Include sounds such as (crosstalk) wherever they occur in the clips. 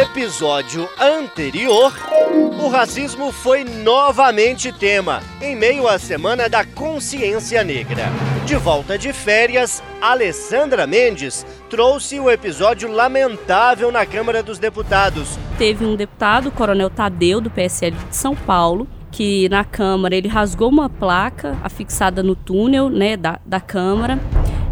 episódio anterior, o racismo foi novamente tema, em meio à Semana da Consciência Negra. De volta de férias, Alessandra Mendes trouxe o episódio lamentável na Câmara dos Deputados. Teve um deputado, Coronel Tadeu, do PSL de São Paulo, que na Câmara ele rasgou uma placa afixada no túnel né, da, da Câmara.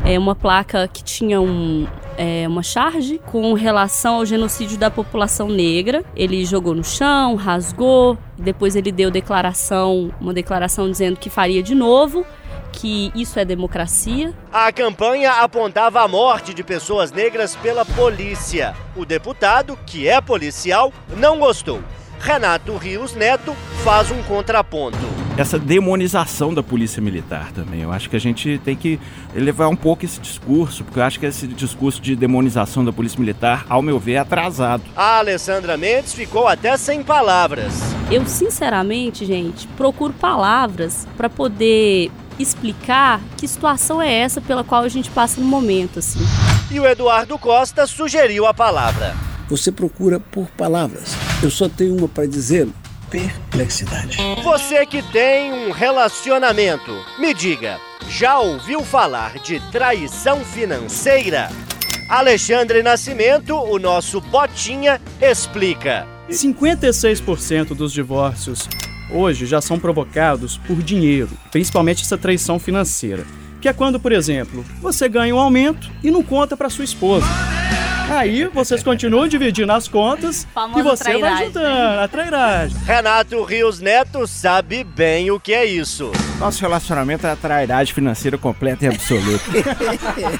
É uma placa que tinha um, é, uma charge com relação ao genocídio da população negra. Ele jogou no chão, rasgou, depois ele deu declaração, uma declaração dizendo que faria de novo que isso é democracia. A campanha apontava a morte de pessoas negras pela polícia. O deputado, que é policial, não gostou. Renato Rios Neto faz um contraponto. Essa demonização da polícia militar também. Eu acho que a gente tem que elevar um pouco esse discurso, porque eu acho que esse discurso de demonização da polícia militar, ao meu ver, é atrasado. A Alessandra Mendes ficou até sem palavras. Eu, sinceramente, gente, procuro palavras para poder explicar que situação é essa pela qual a gente passa no momento, assim. E o Eduardo Costa sugeriu a palavra. Você procura por palavras. Eu só tenho uma para dizer: perplexidade. Você que tem um relacionamento, me diga, já ouviu falar de traição financeira? Alexandre Nascimento, o nosso Botinha, explica. 56% dos divórcios hoje já são provocados por dinheiro, principalmente essa traição financeira. Que é quando, por exemplo, você ganha um aumento e não conta para sua esposa. Aí vocês continuam dividindo as contas Famosa e você vai trairagem. juntando a trairagem. Renato Rios Neto sabe bem o que é isso. Nosso relacionamento é a trairagem financeira completa e absoluta.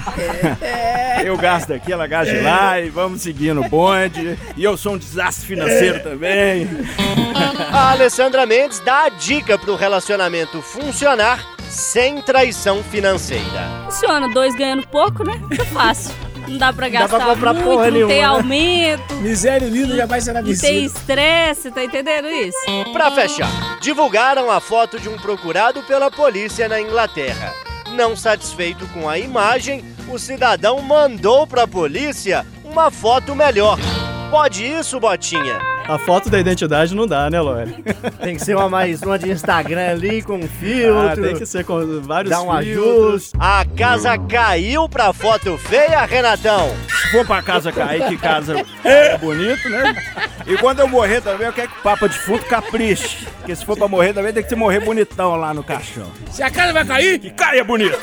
(laughs) eu gasto daqui, ela gasta de lá e vamos seguindo o bonde. E eu sou um desastre financeiro também. A Alessandra Mendes dá a dica pro relacionamento funcionar sem traição financeira. Funciona, dois ganhando pouco, né? Fica fácil. Não dá pra pra gastar comprar muito, porra não tem né? aumento, Miséria linda jamais será não tem vencida. estresse, tá entendendo isso? Pra fechar, divulgaram a foto de um procurado pela polícia na Inglaterra. Não satisfeito com a imagem, o cidadão mandou pra polícia uma foto melhor. Pode isso, Botinha? A foto da identidade não dá, né, Lore? Tem que ser uma mais uma de Instagram ali com um filtro. Ah, tem que ser com vários Dá um filtros. ajuste. A casa caiu pra foto feia, Renatão? Se for pra casa cair, que casa é bonito, né? E quando eu morrer também, eu quero que o Papa defunto capriche. Porque se for pra morrer também, tem que se morrer bonitão lá no caixão. Se a casa vai cair, Que caia bonito!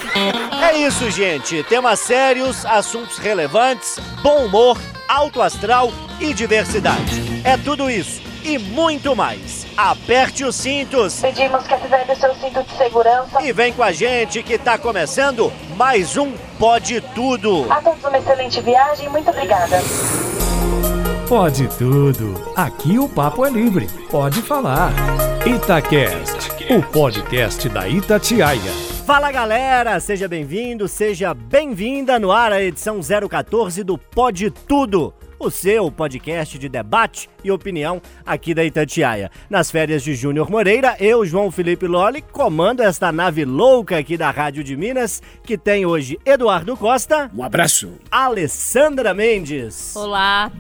É isso, gente. Temas sérios, assuntos relevantes, bom humor, alto astral e diversidade. É tudo isso e muito mais. Aperte os cintos Pedimos que ativeze seu cinto de segurança. e vem com a gente que tá começando mais um Pode Tudo. A todos uma excelente viagem. Muito obrigada. Pode tudo. Aqui o papo é livre. Pode falar. Itacast, o podcast da Itatiaia. Fala galera, seja bem-vindo, seja bem-vinda no ar a edição 014 do Pode Tudo, o seu podcast de debate e opinião aqui da Itatiaia. Nas férias de Júnior Moreira, eu, João Felipe Lolli, comando esta nave louca aqui da Rádio de Minas, que tem hoje Eduardo Costa, um abraço. Alessandra Mendes, Olá.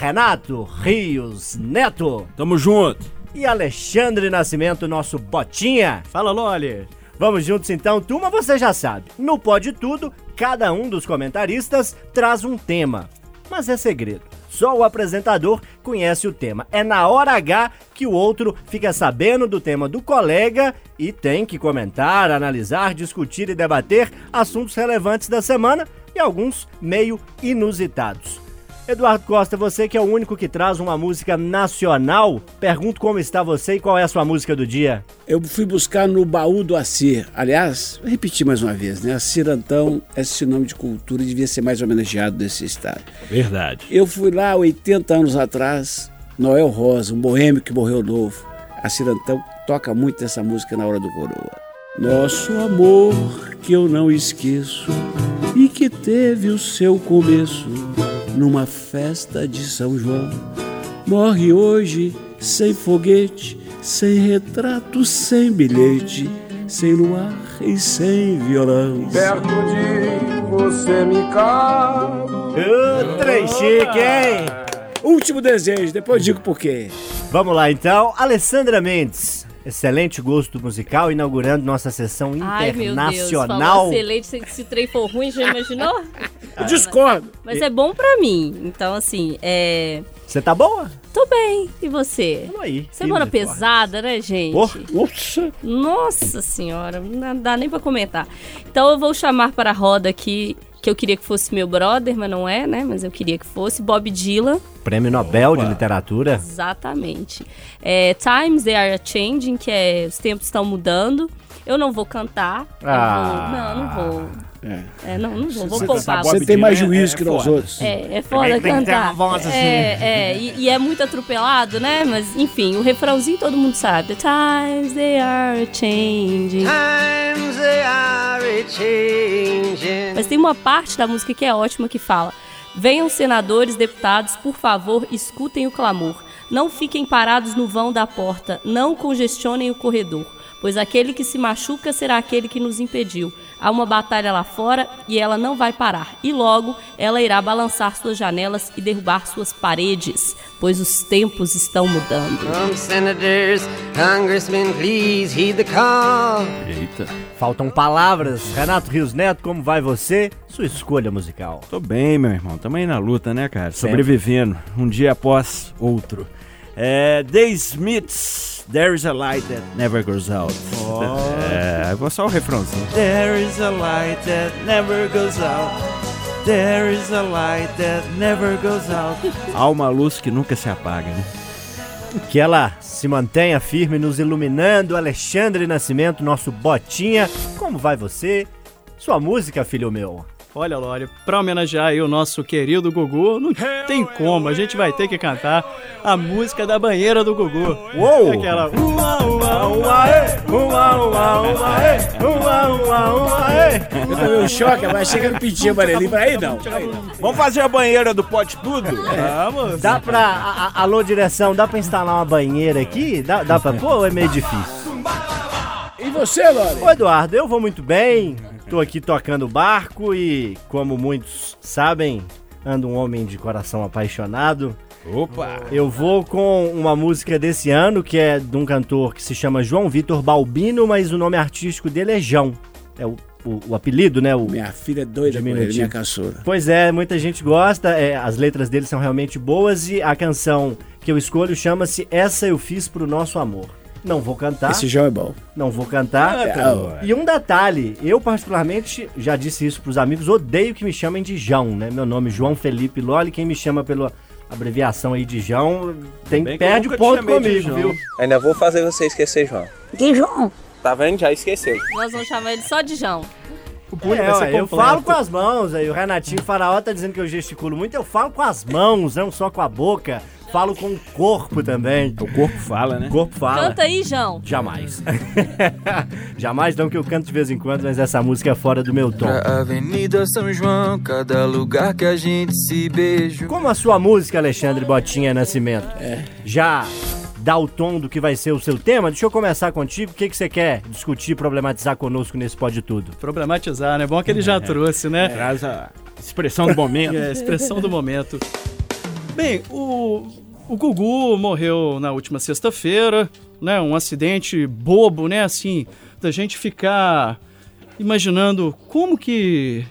Renato Rios Neto Tamo junto. e Alexandre Nascimento, nosso botinha. Fala, Loli. Vamos juntos então, turma, você já sabe. No Pode Tudo, cada um dos comentaristas traz um tema. Mas é segredo. Só o apresentador conhece o tema. É na hora H que o outro fica sabendo do tema do colega e tem que comentar, analisar, discutir e debater assuntos relevantes da semana e alguns meio inusitados. Eduardo Costa, você que é o único que traz uma música nacional, pergunto como está você e qual é a sua música do dia. Eu fui buscar no baú do Acir. Aliás, vou repetir mais uma vez, né? Acir Antão é sinônimo de cultura e devia ser mais homenageado desse estado. Verdade. Eu fui lá 80 anos atrás, Noel Rosa, um boêmio que morreu novo. A Cirantão toca muito essa música na hora do coroa. Nosso amor que eu não esqueço e que teve o seu começo numa festa de São João. Morre hoje sem foguete, sem retrato, sem bilhete, sem luar e sem violão. Perto de você me cabe. Ô, trem chique, hein? Último desejo, depois digo por quê. Vamos lá então, Alessandra Mendes. Excelente gosto musical, inaugurando nossa sessão Ai, meu Deus. internacional. Falou excelente, se, se o trem for ruim, já imaginou? Eu discordo. Mas é bom pra mim. Então, assim, é... Você tá boa? Tô bem. E você? Tamo aí. Semana pesada, né, gente? Porra. Nossa. Nossa senhora, não dá nem pra comentar. Então eu vou chamar para a roda aqui, que eu queria que fosse meu brother, mas não é, né? Mas eu queria que fosse Bob Dylan. Prêmio Nobel de Literatura. Exatamente. É, Times They Are Changing, que é os tempos estão mudando. Eu não vou cantar. eu Ah. vou- não, não vou. É. É, não, não vou. Vou Você poupar. Bob Você tem mais Dylan é- juízo é que nós foda. outros. É, é foda Tem cantar. voz assim. É, é, e, e é muito atropelado, né? Mas, enfim, o refrãozinho todo mundo sabe. The times they are changing. Mas tem uma parte da música que é ótima que fala: Venham senadores, deputados, por favor, escutem o clamor. Não fiquem parados no vão da porta, não congestionem o corredor, pois aquele que se machuca será aquele que nos impediu. Há uma batalha lá fora e ela não vai parar, e logo ela irá balançar suas janelas e derrubar suas paredes, pois os tempos estão mudando. Come, senators, congressmen, please heed the call. Eita. Faltam palavras. Renato Rios Neto, como vai você? Sua escolha musical. Tô bem, meu irmão. Tamo aí na luta, né, cara? Sempre. Sobrevivendo, um dia após outro. É, The Smiths, There is a light that never goes out. (laughs) É, eu vou só o refrãozinho. There is a light that never goes out. There is a light that never goes out. (laughs) Há uma luz que nunca se apaga, né? Que ela se mantenha firme nos iluminando. Alexandre Nascimento, nosso botinha. Como vai você? Sua música, filho meu. Olha, Lore, pra homenagear aí o nosso querido Gugu, não tem como, a gente vai ter que cantar a música da banheira do Gugu. Uou! Aquela. Ua, ua, ua. Uaê, uaê, uma, uma, uaê. Eu tomei um choque, vai chegar no pintinho amarelinho. Pra aí não. Pra aí não. Vamos fazer a banheira do Pote Tudo? Vamos. Dá pra. a- a- alô, direção, dá pra instalar uma banheira aqui? Dá, dá pra pôr ou é meio difícil? E você, Lore? Ô Eduardo, eu vou muito bem. Tô aqui tocando barco e, como muitos sabem, ando um homem de coração apaixonado. Opa! Eu vou com uma música desse ano que é de um cantor que se chama João Vitor Balbino, mas o nome artístico dele é João. É o, o- o apelido, né? O, Minha filha é doida com ele, minha caçoura. Pois é, muita gente gosta, é, as letras dele são realmente boas e a canção que eu escolho chama-se Essa Eu Fiz Pro Nosso Amor. Não vou cantar, Esse João é bom. não vou cantar. Canta, E um detalhe, eu particularmente já disse isso pros amigos, odeio que me chamem de João, né? Meu nome é João Felipe Loli, quem me chama pela abreviação aí de João, tem, Bem perde o ponto comigo, viu? Ainda vou fazer você esquecer, João. Que João? Tá vendo? Já esqueceu. Nós vamos chamar ele só de João. O bullying É, vai eu falo com as mãos aí, o Renatinho Faraó tá dizendo que eu gesticulo muito, eu falo com as mãos, não só com a boca, falo com o corpo também. O corpo fala, né? O corpo fala. Canta aí, João. Jamais. (laughs) Jamais não que eu canto de vez em quando, mas essa música é fora do meu tom. Pra Avenida São João, cada lugar que a gente se beija. Como a sua música, Alexandre Botinha Nascimento, já dá o tom do que vai ser o seu tema, deixa eu começar contigo. O que, que você quer discutir, problematizar conosco nesse Pode Tudo? Problematizar, né? Bom que ele já trouxe, né? Traz a expressão do (laughs) momento. É, a expressão do momento. Bem, o, o Gugu morreu na última sexta-feira, né? Um acidente bobo, né? Assim, da gente ficar imaginando como que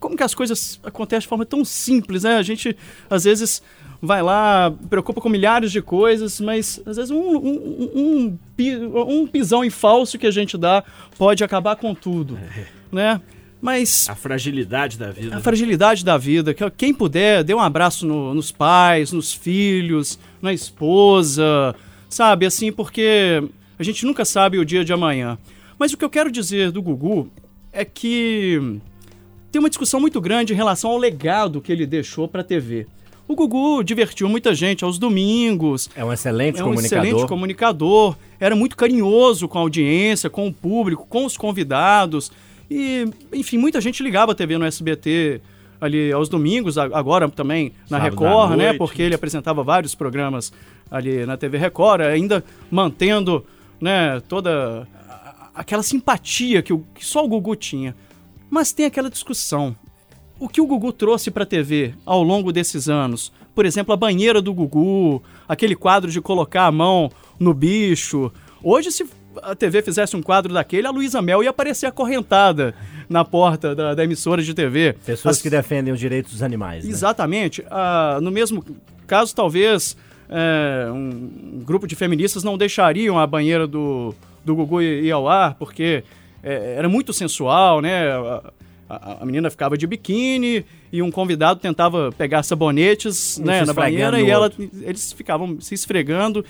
como que as coisas acontecem de forma tão simples, né? A gente às vezes vai lá, preocupa com milhares de coisas, mas às vezes um, um, um, um pisão em falso que a gente dá pode acabar com tudo, né? Mas A fragilidade da vida. a fragilidade da vida. que Quem puder, dê um abraço no- nos pais, nos filhos, na esposa, sabe? Assim, porque a gente nunca sabe o dia de amanhã. Mas o que eu quero dizer do Gugu é que tem uma discussão muito grande em relação ao legado que ele deixou para a TV. O Gugu divertiu muita gente aos domingos, É um excelente é um comunicador. excelente comunicador, era muito carinhoso com a audiência, com o público, com os convidados. E, enfim, muita gente ligava a TV no SBT ali aos domingos, agora também na Sábado Record, né? Porque ele apresentava vários programas ali na TV Record, ainda mantendo, né, toda aquela simpatia que, o- que só o Gugu tinha. Mas tem aquela discussão. O que o Gugu trouxe para a TV ao longo desses anos por exemplo, a banheira do Gugu, aquele quadro de colocar a mão no bicho. Hoje, se a TV fizesse um quadro daquele, a Luísa Mel ia aparecer acorrentada na porta da, da emissora de TV. Pessoas As... que defendem os direitos dos animais. Né? Exatamente. Ah, no mesmo caso, talvez é, um, um, grupo de feministas não deixariam a banheira do, do Gugu ir ao ar, porque é, era muito sensual, né? A, a, a, menina ficava de biquíni e um convidado tentava pegar sabonetes né, na banheira e ela, eles ficavam se esfregando.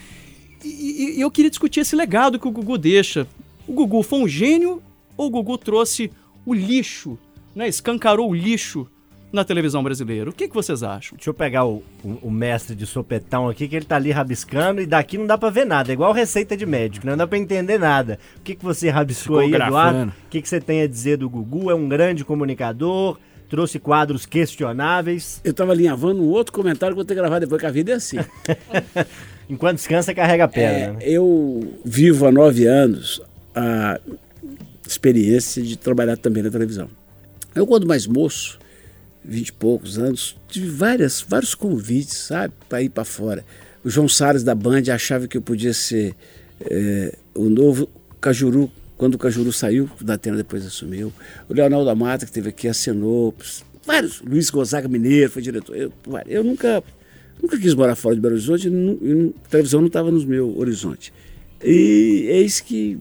E, e, eu queria discutir esse legado que o Gugu deixa. O Gugu foi um gênio ou o Gugu trouxe o lixo, né? escancarou o lixo na televisão brasileira. O que, que vocês acham? Deixa eu pegar o, o, o, mestre de sopetão aqui, que ele tá ali rabiscando e daqui não dá pra ver nada. É igual receita de médico, né? não dá pra entender nada. O que, que você rabiscou Ficou aí, Eduardo? O que, que você tem a dizer do Gugu? É um grande comunicador, trouxe quadros questionáveis. Eu tava alinhavando um outro comentário que vou ter que gravar depois, que a vida é assim. (laughs) Enquanto descansa, carrega a perna. É, né? Eu vivo há nove anos a experiência de trabalhar também na televisão. Eu, quando mais moço, vinte e poucos anos, tive várias, vários convites, sabe, para ir para fora. O João Salles da Band achava que eu podia ser é, o novo Cajuru, quando o Cajuru saiu, o Datena depois assumiu. O Leonel da Mata, que esteve aqui, assinou. Vários. Luiz Gonzaga Mineiro foi diretor. Eu, eu nunca, nunca quis morar fora de Belo Horizonte, e, televisão não estava no meu horizonte. E eis que,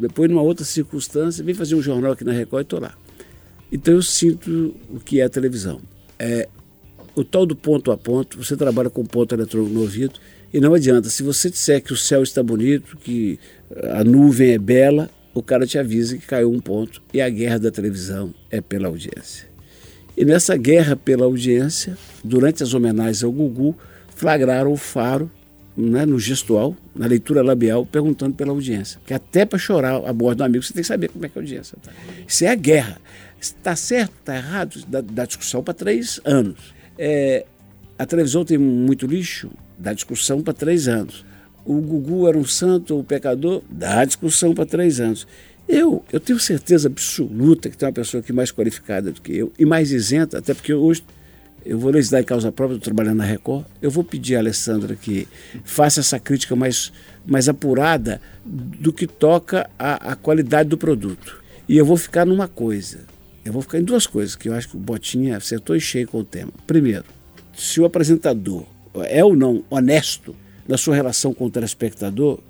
depois, numa outra circunstância, vim fazer um jornal aqui na Record e estou lá. Então eu sinto o que é a televisão. É o tal do ponto a ponto, você trabalha com ponto eletrônico no ouvido e não adianta. Se você disser que o céu está bonito, que a nuvem é bela, o cara te avisa que caiu um ponto. E a guerra da televisão é pela audiência. E nessa guerra pela audiência, durante as homenagens ao Gugu, flagraram o faro né, no gestual, na leitura labial, perguntando pela audiência. Que até para chorar a bordo do amigo, você tem que saber como é que é a audiência está. Isso é a guerra. Está certo, está errado, dá, dá discussão para três anos. É, a televisão tem muito lixo, dá discussão para três anos. O Gugu era um santo ou um pecador, dá discussão para três anos. Eu, eu tenho certeza absoluta que tem uma pessoa aqui mais qualificada do que eu e mais isenta, até porque hoje eu vou legislar em causa própria, estou trabalhando na Record. Eu vou pedir a Alessandra que faça essa crítica mais, mais apurada do que toca a, a qualidade do produto. E eu vou ficar numa coisa. Eu vou ficar em duas coisas que eu acho que o Botinha acertou e cheio com o tema. Primeiro, se o apresentador é ou não honesto na sua relação com o telespectador,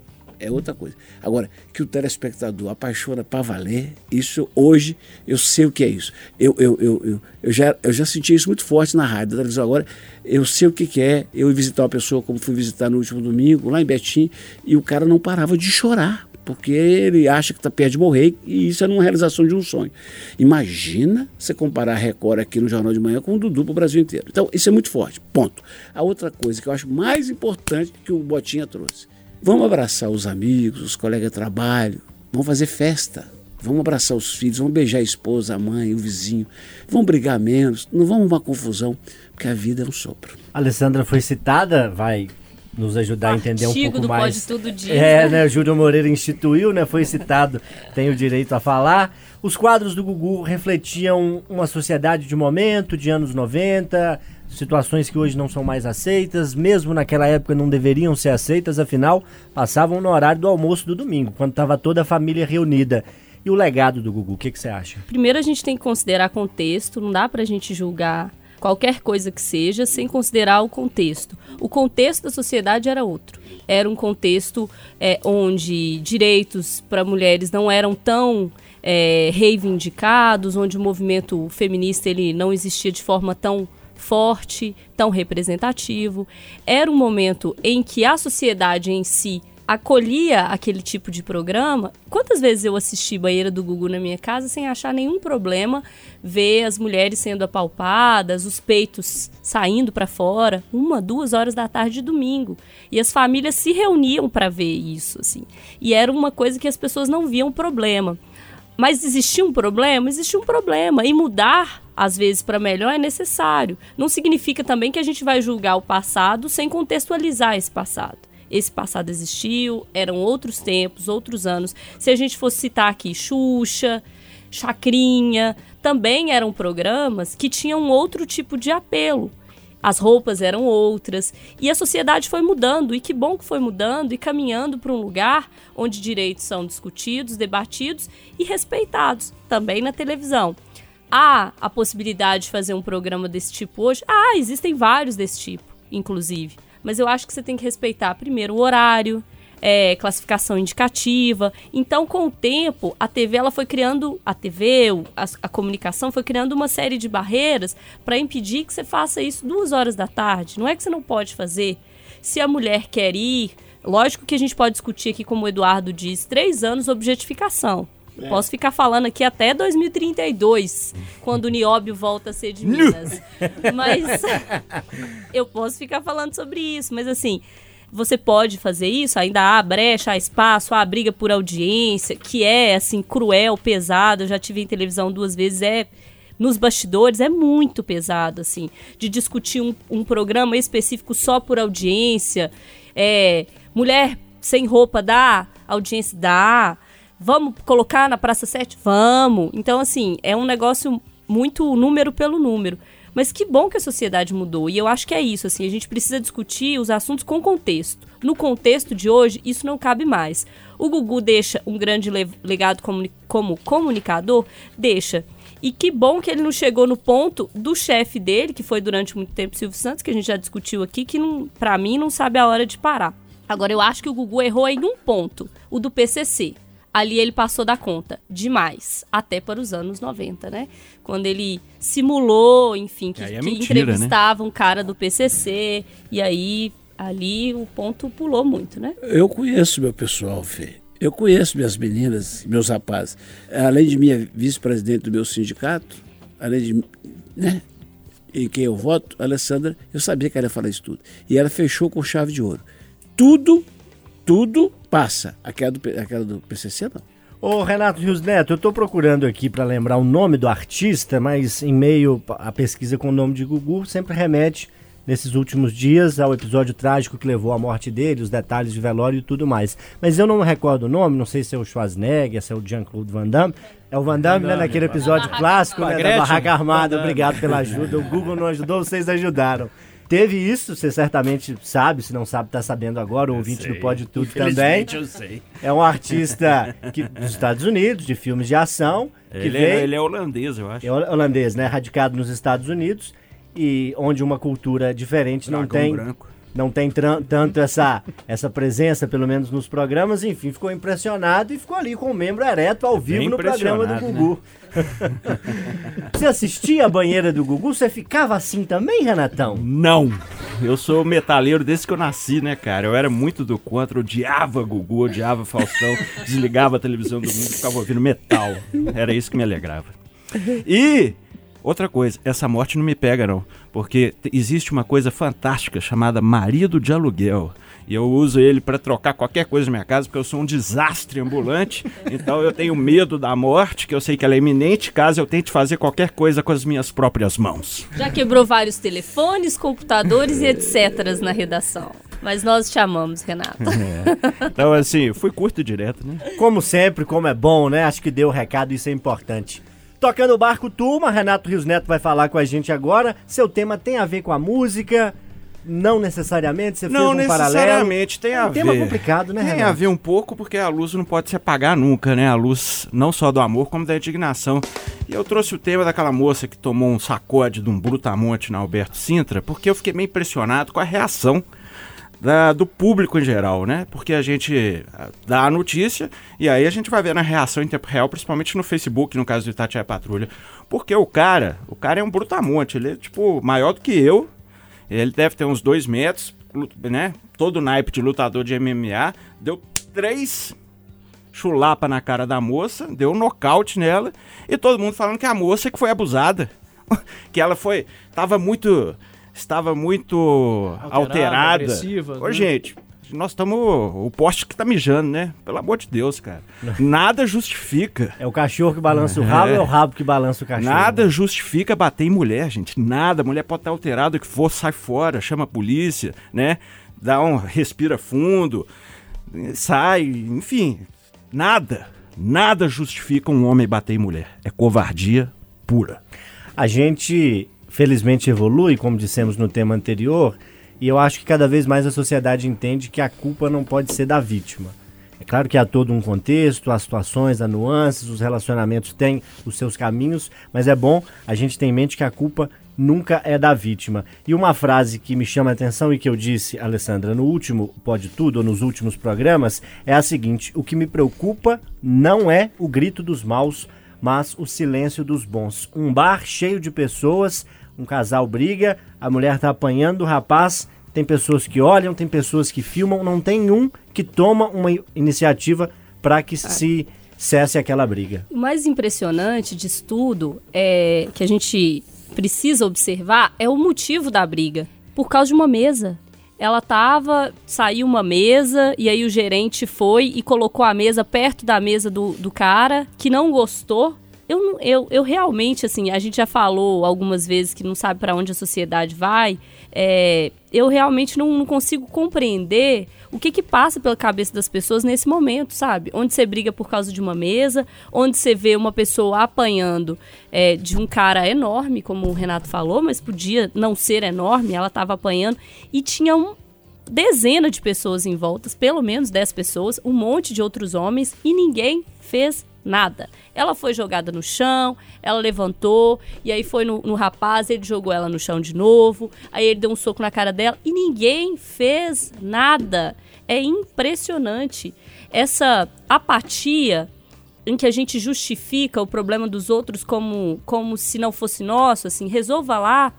é outra coisa. Agora, que o telespectador apaixona para valer, isso hoje eu sei o que é isso. Eu, eu, eu, eu, eu, já, eu já senti isso muito forte na rádio, na televisão. Agora, eu sei o que, que é eu ir visitar uma pessoa como fui visitar no último domingo, lá em Betim, e o cara não parava de chorar porque ele acha que está perto de morrer e isso é uma realização de um sonho. Imagina você comparar a Record aqui no Jornal de Manhã com o Dudu para o Brasil inteiro. Então, isso é muito forte, ponto. A outra coisa que eu acho mais importante que o Botinha trouxe. Vamos abraçar os amigos, os colegas de trabalho, vamos fazer festa, vamos abraçar os filhos, vamos beijar a esposa, a mãe, o vizinho, vamos brigar menos, não vamos uma confusão, porque a vida é um sopro. A Alessandra foi citada, vai nos ajudar a entender um pouco do mais. Pode Tudo Dia. É, né? O Júlio Moreira instituiu, né? Foi citado, tem o direito a falar. Os quadros do Gugu refletiam uma sociedade de momento, de anos 90, situações que hoje não são mais aceitas, mesmo naquela época não deveriam ser aceitas, afinal, passavam no horário do almoço do domingo, quando estava toda a família reunida. E o legado do Gugu, o que, você acha? Primeiro a gente tem que considerar contexto, não dá pra gente julgar qualquer coisa que seja, sem considerar o contexto. O contexto da sociedade era outro. Era um contexto é, onde direitos para mulheres não eram tão é, reivindicados, onde o movimento feminista ele não existia de forma tão forte, tão representativo. Era um momento em que a sociedade em si acolhia aquele tipo de programa. Quantas vezes eu assisti Banheira do Gugu na minha casa sem achar nenhum problema ver as mulheres sendo apalpadas, os peitos saindo para fora, uma, duas horas da tarde de domingo. E as famílias se reuniam para ver isso, assim. E era uma coisa que as pessoas não viam problema. Mas existia um problema? Existia um problema. E mudar, às vezes, para melhor é necessário. Não significa também que a gente vai julgar o passado sem contextualizar esse passado esse passado existiu, eram outros tempos, outros anos. Se a gente fosse citar aqui Xuxa, Chacrinha, também eram programas que tinham outro tipo de apelo. As roupas eram outras. E a sociedade foi mudando, e que bom que foi mudando e caminhando para um lugar onde direitos são discutidos, debatidos e respeitados, também na televisão. Há a possibilidade de fazer um programa desse tipo hoje? Ah, existem vários desse tipo, inclusive. Mas eu acho que você tem que respeitar primeiro o horário, é, classificação indicativa. Então, com o tempo, a TV ela foi criando, a TV, a, a comunicação foi criando uma série de barreiras para impedir que você faça isso duas horas da tarde. Não é que você não pode fazer. Se a mulher quer ir, lógico que a gente pode discutir aqui, como o Eduardo diz, três anos objetificação. É. Posso ficar falando aqui até 2032, quando o Nióbio volta a ser de Minas. (laughs) mas eu posso ficar falando sobre isso. Mas assim, você pode fazer isso, ainda há brecha, há espaço, há briga por audiência, que é assim, cruel, pesado. Eu já tive em televisão duas vezes, é. Nos bastidores é muito pesado, assim, de discutir um, um programa específico só por audiência. É, mulher sem roupa dá, audiência dá Vamos colocar na Praça 7? Vamos. Então, assim, é um negócio muito número pelo número. Mas que bom que a sociedade mudou. E eu acho que é isso, assim, a gente precisa discutir os assuntos com contexto. No contexto de hoje, isso não cabe mais. O Gugu deixa um grande legado comuni como comunicador? Deixa. E que bom que ele não chegou no ponto do chefe dele, que foi durante muito tempo Silvio Santos, que a gente já discutiu aqui, que para mim não sabe a hora de parar. Agora, eu acho que o Gugu errou em um ponto, o do PCC ali ele passou da conta demais, até para os anos 90, né? Quando ele simulou, enfim, que, é que mentira, entrevistava né? um cara do PCC, e aí ali o ponto pulou muito, né? Eu conheço meu pessoal, Fê. Eu conheço minhas meninas, meus rapazes. Além de minha vice-presidente do meu sindicato, além de, né, em quem eu voto, a Alessandra, eu sabia que ela ia falar isso tudo. E ela fechou com chave de ouro. Tudo tudo passa. Aquela do, aquela do PCC, não. Ô Renato Rios Neto, eu estou procurando aqui para lembrar o nome do artista, mas em meio à pesquisa com o nome de Gugu, sempre remete nesses últimos dias ao episódio trágico que levou à morte dele, os detalhes de velório e tudo mais. Mas eu não me recordo o nome, não sei se é o Schwarzenegger, se é o Jean-Claude Van Damme. É o Van Damme, né, naquele episódio clássico né, da Barraca Armada. Obrigado pela ajuda. O Google não ajudou, vocês ajudaram. Teve isso, você certamente sabe, se não sabe, tá sabendo agora, o ouvinte do Pode Tudo também. eu sei. É um artista que, dos Estados Unidos, de filmes de ação. Ele, veio, é, ele é holandês, eu acho. É holandês, né? Radicado nos Estados Unidos e onde uma cultura diferente Dragão não tem. Branco não tem tanto essa, essa presença, pelo menos nos programas, enfim, ficou impressionado e ficou ali com o membro ereto ao vivo no programa do Gugu. Né? (laughs) você assistia a banheira do Gugu? Você ficava assim também, Renatão? Não. Eu sou metaleiro desde que eu nasci, né, cara? Eu era muito do contra, odiava Gugu, odiava Faustão, (laughs) desligava a televisão do mundo e ficava ouvindo metal. Era isso que me alegrava. E Outra coisa, essa morte não me pega não, porque existe uma coisa fantástica chamada marido de aluguel. E eu uso ele para trocar qualquer coisa na minha casa, porque eu sou um desastre ambulante. então eu tenho medo da morte, que eu sei que ela é iminente, caso eu tente fazer qualquer coisa com as minhas próprias mãos. Já quebrou vários telefones, computadores e etc. na redação. Mas nós te amamos, Renato. É. Então, assim, fui curto e direto, né? Como sempre, como é bom, né? Acho que deu o recado, isso é importante. Tocando o barco turma, Renato Rios Neto vai falar com a gente agora. Seu tema tem a ver com a música, não necessariamente, você não fez um paralelo. Não necessariamente, tem é a um ver. tema complicado, né, Tem Renato? a ver um pouco, porque a luz não pode se apagar nunca, né? A luz não só do amor, como da indignação. E eu trouxe o tema daquela moça que tomou um sacode de um brutamonte na Alberto Sintra, porque eu fiquei meio impressionado com a reação da, do público em geral, né? Porque a gente ah, dá a notícia e aí a gente vai ver na reação em tempo real, principalmente no Facebook, no caso do Itatiaia Patrulha. Porque o cara, o cara é um brutamonte, ele é, tipo, maior do que eu, ele deve ter uns dois metros, né? Todo naipe de lutador de MMA, deu três chulapa na cara da moça, deu um nocaute nela, e todo mundo falando que a moça que foi abusada. (laughs) que ela foi, tava muito estava muito alterada. alterada. Ô, né? gente, nós estamos. O poste que tá mijando, né? Pelo amor de Deus, cara. (laughs) Nada justifica. É o cachorro que balança o rabo é. ou é o rabo que balança o cachorro? Nada justifica bater em mulher, gente. Nada. Mulher pode estar alterada, o que for, sai fora, chama a polícia, né? Dá um. respira fundo, sai, enfim. Nada. Nada justifica um homem bater em mulher. É covardia pura. A gente felizmente evolui, como dissemos no tema anterior, e eu acho que cada vez mais a sociedade entende que a culpa não pode ser da vítima. É claro que há todo um contexto, as situações, as nuances, os relacionamentos têm os seus caminhos, mas é bom a gente ter em mente que a culpa nunca é da vítima. E uma frase que me chama a atenção e que eu disse, Alessandra, no último Pode Tudo, ou nos últimos programas, é a seguinte: o que me preocupa não é o grito dos maus, mas o silêncio dos bons. Um bar cheio de pessoas, um casal briga, a mulher tá apanhando o rapaz, tem pessoas que olham, tem pessoas que filmam, não tem um que toma uma iniciativa para que se cesse aquela briga. O mais impressionante disso tudo é que a gente precisa observar é o motivo da briga. Por causa de uma mesa. Ela tava, saiu uma mesa, e aí o gerente foi e colocou a mesa perto da mesa do, do cara, que não gostou. Eu, eu, eu realmente, assim, a gente já falou algumas vezes que não sabe para onde a sociedade vai. É, eu realmente não, não consigo compreender o que que passa pela cabeça das pessoas nesse momento, sabe? Onde você briga por causa de uma mesa, onde você vê uma pessoa apanhando é, de um cara enorme, como o Renato falou, mas podia não ser enorme, ela estava apanhando, e tinha um, dezena de pessoas em volta, pelo menos 10 pessoas, um monte de outros homens, e ninguém fez nada. Ela foi jogada no chão, ela levantou, e aí foi no, no, rapaz, ele jogou ela no chão de novo, aí ele deu um soco na cara dela e ninguém fez nada. É impressionante essa apatia em que a gente justifica o problema dos outros como, como se não fosse nosso, assim, resolva lá.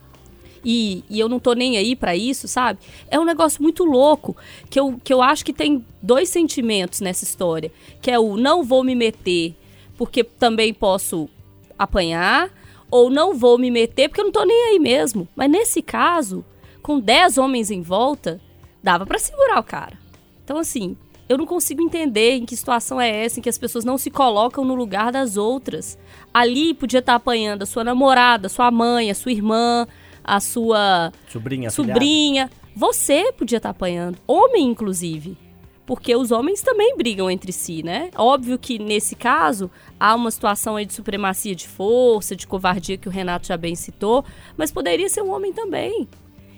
E, e eu não tô nem aí para isso, sabe? É um negócio muito louco, que eu, que eu acho que tem dois sentimentos nessa história, que é o não vou me meter, porque também posso apanhar, ou não vou me meter porque eu não tô nem aí mesmo. Mas nesse caso, com 10 homens em volta, dava para segurar o cara. Então, assim, eu não consigo entender em que situação é essa em que as pessoas não se colocam no lugar das outras. Ali podia estar apanhando a sua namorada, a sua mãe, a sua irmã, a sua sobrinha. sobrinha. Você podia estar apanhando, homem inclusive. Porque os homens também brigam entre si, né? Óbvio que nesse caso há uma situação aí de supremacia de força, de covardia que o Renato já bem citou, mas poderia ser um homem também.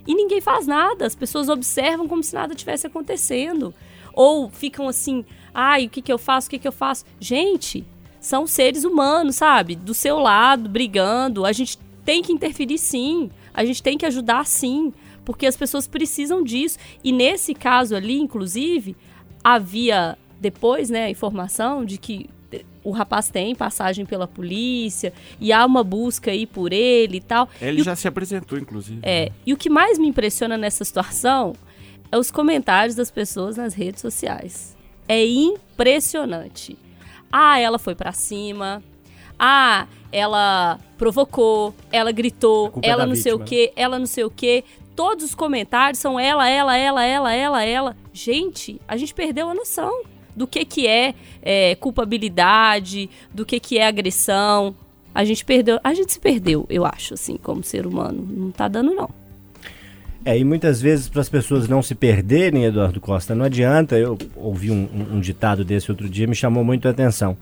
E ninguém faz nada, as pessoas observam como se nada tivesse acontecendo. Ou ficam assim, ai, o que, que eu faço, o que, que eu faço? Gente, são seres humanos, sabe? Do seu lado, brigando. A gente tem que interferir sim, a gente tem que ajudar sim, porque as pessoas precisam disso. E nesse caso ali, inclusive, havia depois, né, a informação de que o rapaz tem passagem pela polícia e há uma busca aí por ele e tal. Ele e já o... se apresentou, inclusive. É. Né? E o que mais me impressiona nessa situação é os comentários das pessoas nas redes sociais. É impressionante. Ah, ela foi para cima. Ah, ela provocou, ela gritou, é ela não vítima, sei o que, ela não sei o que. Todos os comentários são ela, ela, ela, ela, ela, ela. Gente, a gente perdeu a noção do que, que é, é culpabilidade, do que, que é agressão. A gente perdeu, a gente se perdeu, eu acho, assim, como ser humano. Não tá dando, não. É, e muitas vezes para as pessoas não se perderem, Eduardo Costa, não adianta. Eu ouvi um, um, ditado desse outro dia, me chamou muito a atenção.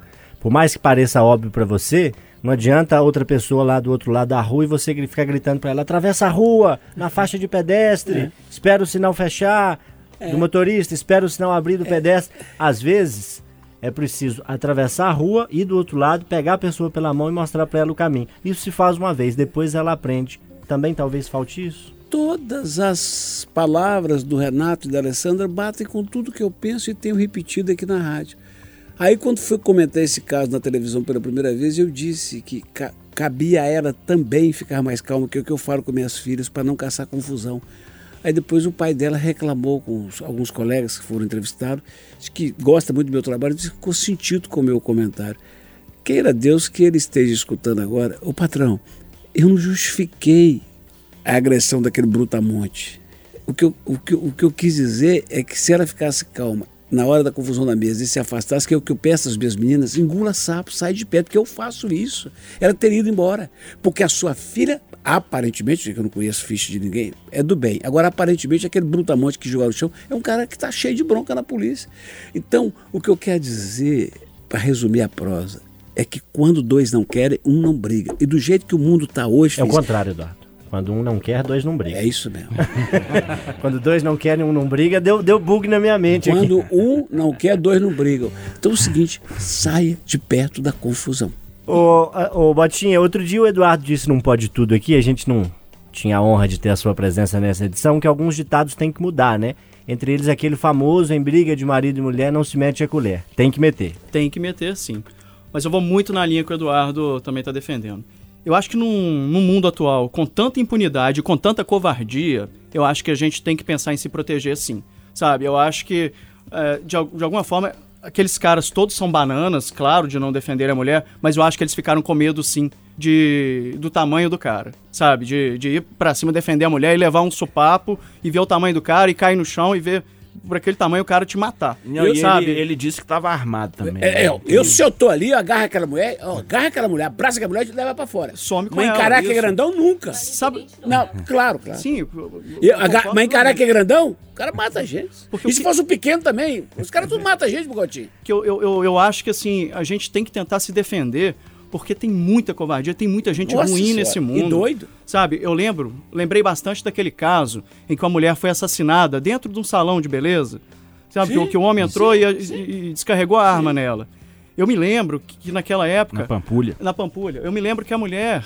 Por mais que pareça óbvio para você, não adianta a outra pessoa lá do outro lado da rua e você ficar gritando para ela: atravessa a rua, na faixa de pedestre, é. espera o sinal fechar, é. do motorista, espera o sinal abrir do é. pedestre. Às vezes é preciso atravessar a rua e do outro lado pegar a pessoa pela mão e mostrar para ela o caminho. Isso se faz uma vez, depois ela aprende. Também talvez falte isso. Todas as palavras do Renato e da Alessandra batem com tudo que eu penso e tenho repetido aqui na rádio. Aí quando fui comentar esse caso na televisão pela primeira vez, eu disse que ca cabia a ela também ficar mais calma que o que eu falo com minhas filhas para não caçar confusão. Aí depois o pai dela reclamou com alguns colegas que foram entrevistados, que gosta muito do meu trabalho, disse que ficou sentido com o meu comentário. Queira Deus que ele esteja escutando agora. Ô patrão, eu não justifiquei a agressão daquele brutamonte. O que, eu, o, que, o que eu quis dizer é que se ela ficasse calma na hora da confusão na mesa e se afastasse, que é o que eu peço às minhas meninas, engula sapo, sai de perto, porque eu faço isso. Ela teria ido embora. Porque a sua filha, aparentemente, que eu não conheço ficha de ninguém, é do bem. Agora, aparentemente, aquele brutamonte que jogou no chão é um cara que está cheio de bronca na polícia. Então, o que eu quero dizer, para resumir a prosa, é que quando dois não querem, um não briga. E do jeito que o mundo está hoje... É o contrário, Eduardo. Quando um não quer, dois não brigam. É isso mesmo. (laughs) Quando dois não querem, um não briga, deu, deu bug na minha mente Quando aqui. um não quer, dois não brigam. Então é o seguinte, saia de perto da confusão. Ô, ô, Botinha, outro dia o Eduardo disse num Pode Tudo aqui, a gente não tinha a honra de ter a sua presença nessa edição, que alguns ditados têm que mudar, né? Entre eles aquele famoso, em briga de marido e mulher, não se mete a colher. Tem que meter. Tem que meter, sim. Mas eu vou muito na linha que o Eduardo também está defendendo. Eu acho que num, num mundo atual, com tanta impunidade, com tanta covardia, eu acho que a gente tem que pensar em se proteger, sim. Sabe? Eu acho que, é, de, de alguma forma, aqueles caras todos são bananas, claro, de não defender a mulher, mas eu acho que eles ficaram com medo, sim, de, do tamanho do cara, sabe? De, de ir pra cima defender a mulher e levar um supapo e ver o tamanho do cara e cair no chão e ver por aquele tamanho o cara te matar. Não, e sabe? ele, ele disse que estava armado também. É, né? eu, eu, se eu tô ali, eu agarro aquela mulher, ó, agarra aquela mulher, abraça aquela mulher e leva pra fora. Some com Mas ela, que é grandão, nunca. Sabe? Não, claro, claro. Sim, eu- eu- eu plenamente. que é grandão, o cara mata a gente. Porque e o se que- fosse um pequeno também, os caras tudo matam a gente, Bogotinho. que eu, eu, eu, eu acho que assim, a gente tem que tentar se defender, porque tem muita covardia, tem muita gente Nossa ruim Senhora, nesse e mundo. doido. Sabe, eu lembro, lembrei bastante daquele caso em que uma mulher foi assassinada dentro de um salão de beleza. Sabe, que, o- que o homem entrou e, e- e descarregou a arma nela. Eu me lembro que, que naquela época. Na Pampulha. Na Pampulha. Eu me lembro que a mulher,